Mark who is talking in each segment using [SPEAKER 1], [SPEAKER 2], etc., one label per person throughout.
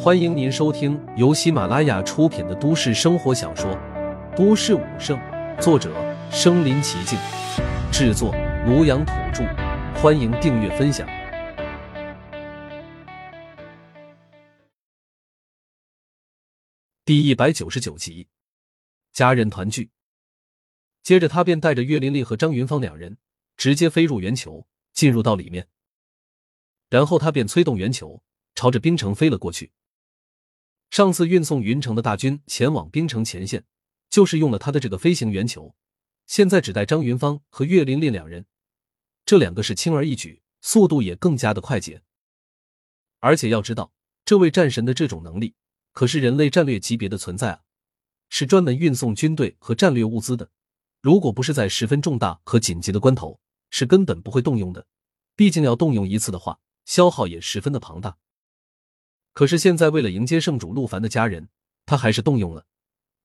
[SPEAKER 1] 欢迎您收听由喜马拉雅出品的都市生活小说《都市武圣》，作者：身临其境，制作：庐阳土著。欢迎订阅分享。第一百九十九集，家人团聚。接着，他便带着岳琳琳和张云芳两人直接飞入圆球，进入到里面。然后，他便催动圆球，朝着冰城飞了过去。上次运送云城的大军前往冰城前线，就是用了他的这个飞行圆球。现在只带张云芳和岳琳琳两人，这两个是轻而易举，速度也更加的快捷。而且要知道，这位战神的这种能力可是人类战略级别的存在啊，是专门运送军队和战略物资的。如果不是在十分重大和紧急的关头，是根本不会动用的。毕竟要动用一次的话，消耗也十分的庞大。可是现在，为了迎接圣主陆凡的家人，他还是动用了，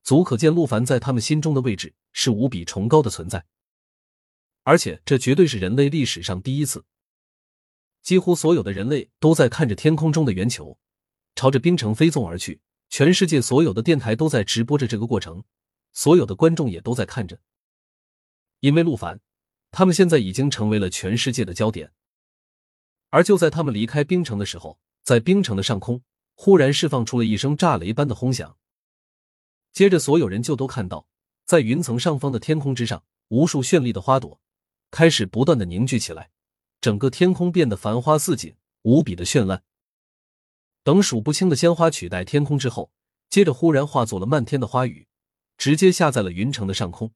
[SPEAKER 1] 足可见陆凡在他们心中的位置是无比崇高的存在。而且，这绝对是人类历史上第一次，几乎所有的人类都在看着天空中的圆球朝着冰城飞纵而去，全世界所有的电台都在直播着这个过程，所有的观众也都在看着，因为陆凡，他们现在已经成为了全世界的焦点。而就在他们离开冰城的时候。在冰城的上空，忽然释放出了一声炸雷般的轰响。接着，所有人就都看到，在云层上方的天空之上，无数绚丽的花朵开始不断的凝聚起来，整个天空变得繁花似锦，无比的绚烂。等数不清的鲜花取代天空之后，接着忽然化作了漫天的花雨，直接下在了云城的上空。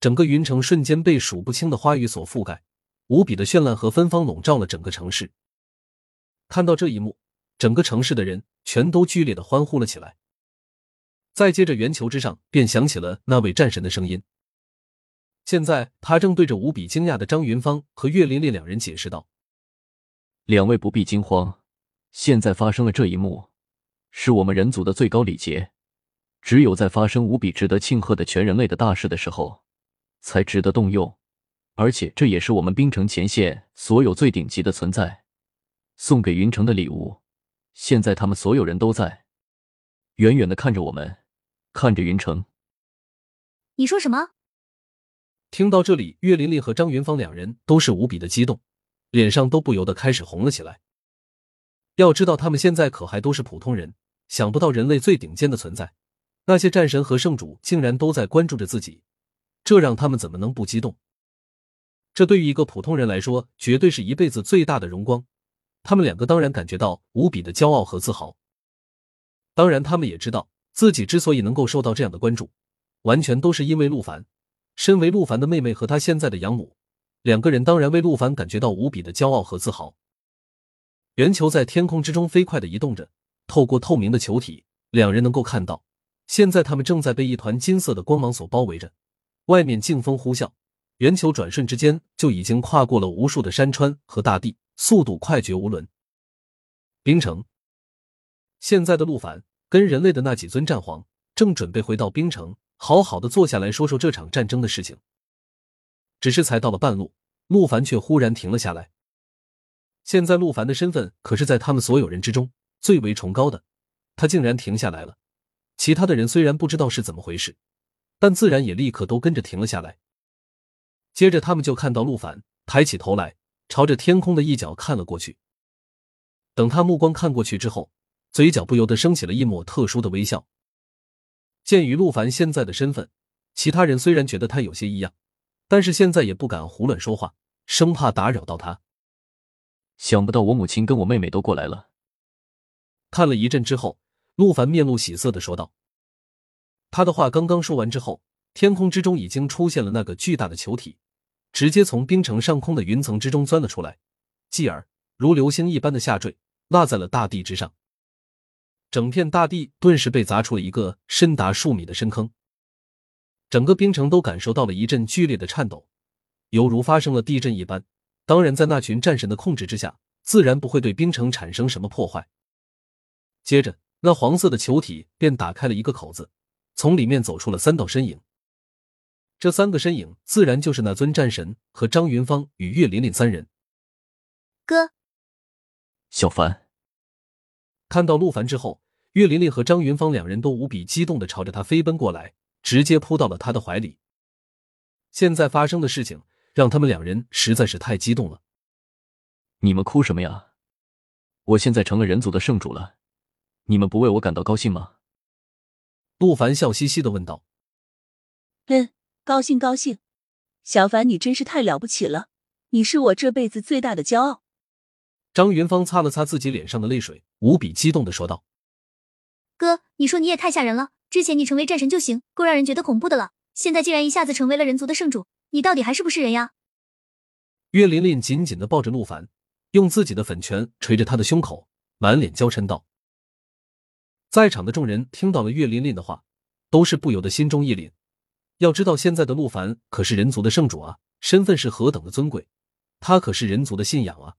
[SPEAKER 1] 整个云城瞬间被数不清的花雨所覆盖，无比的绚烂和芬芳笼罩了整个城市。看到这一幕。整个城市的人全都剧烈的欢呼了起来。再接着，圆球之上便响起了那位战神的声音。现在，他正对着无比惊讶的张云芳和岳琳琳两人解释道：“
[SPEAKER 2] 两位不必惊慌，现在发生了这一幕，是我们人族的最高礼节。只有在发生无比值得庆贺的全人类的大事的时候，才值得动用。而且，这也是我们冰城前线所有最顶级的存在送给云城的礼物。”现在他们所有人都在，远远的看着我们，看着云城。
[SPEAKER 3] 你说什么？
[SPEAKER 1] 听到这里，岳琳琳和张云芳两人都是无比的激动，脸上都不由得开始红了起来。要知道，他们现在可还都是普通人，想不到人类最顶尖的存在，那些战神和圣主竟然都在关注着自己，这让他们怎么能不激动？这对于一个普通人来说，绝对是一辈子最大的荣光。他们两个当然感觉到无比的骄傲和自豪，当然，他们也知道自己之所以能够受到这样的关注，完全都是因为陆凡。身为陆凡的妹妹和他现在的养母，两个人当然为陆凡感觉到无比的骄傲和自豪。圆球在天空之中飞快的移动着，透过透明的球体，两人能够看到，现在他们正在被一团金色的光芒所包围着，外面劲风呼啸，圆球转瞬之间就已经跨过了无数的山川和大地。速度快绝无伦。冰城，现在的陆凡跟人类的那几尊战皇正准备回到冰城，好好的坐下来说说这场战争的事情。只是才到了半路，陆凡却忽然停了下来。现在陆凡的身份可是在他们所有人之中最为崇高的，他竟然停下来了。其他的人虽然不知道是怎么回事，但自然也立刻都跟着停了下来。接着，他们就看到陆凡抬起头来。朝着天空的一角看了过去。等他目光看过去之后，嘴角不由得升起了一抹特殊的微笑。鉴于陆凡现在的身份，其他人虽然觉得他有些异样，但是现在也不敢胡乱说话，生怕打扰到他。
[SPEAKER 2] 想不到我母亲跟我妹妹都过来了。
[SPEAKER 1] 看了一阵之后，陆凡面露喜色的说道。他的话刚刚说完之后，天空之中已经出现了那个巨大的球体。直接从冰城上空的云层之中钻了出来，继而如流星一般的下坠，落在了大地之上。整片大地顿时被砸出了一个深达数米的深坑。整个冰城都感受到了一阵剧烈的颤抖，犹如发生了地震一般。当然，在那群战神的控制之下，自然不会对冰城产生什么破坏。接着，那黄色的球体便打开了一个口子，从里面走出了三道身影。这三个身影自然就是那尊战神和张云芳与岳琳琳三人。
[SPEAKER 3] 哥，
[SPEAKER 2] 小凡，
[SPEAKER 1] 看到陆凡之后，岳琳琳和张云芳两人都无比激动的朝着他飞奔过来，直接扑到了他的怀里。现在发生的事情让他们两人实在是太激动了。
[SPEAKER 2] 你们哭什么呀？我现在成了人族的圣主了，你们不为我感到高兴吗？
[SPEAKER 1] 陆凡笑嘻嘻的问道。
[SPEAKER 4] 嗯，高兴高兴，小凡你真是太了不起了，你是我这辈子最大的骄傲。
[SPEAKER 1] 张云芳擦了擦自己脸上的泪水，无比激动的说道：“
[SPEAKER 3] 哥，你说你也太吓人了！之前你成为战神就行，够让人觉得恐怖的了，现在竟然一下子成为了人族的圣主，你到底还是不是人呀？”
[SPEAKER 1] 岳琳琳紧紧的抱着陆凡，用自己的粉拳捶着他的胸口，满脸娇嗔道：“在场的众人听到了岳琳琳的话，都是不由得心中一凛。要知道，现在的陆凡可是人族的圣主啊，身份是何等的尊贵，他可是人族的信仰啊。”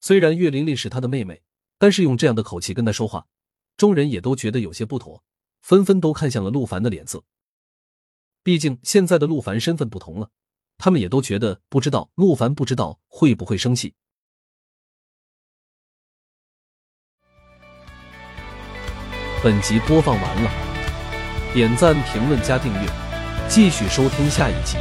[SPEAKER 1] 虽然岳琳琳是他的妹妹，但是用这样的口气跟他说话，众人也都觉得有些不妥，纷纷都看向了陆凡的脸色。毕竟现在的陆凡身份不同了，他们也都觉得不知道陆凡不知道会不会生气。本集播放完了，点赞、评论、加订阅，继续收听下一集。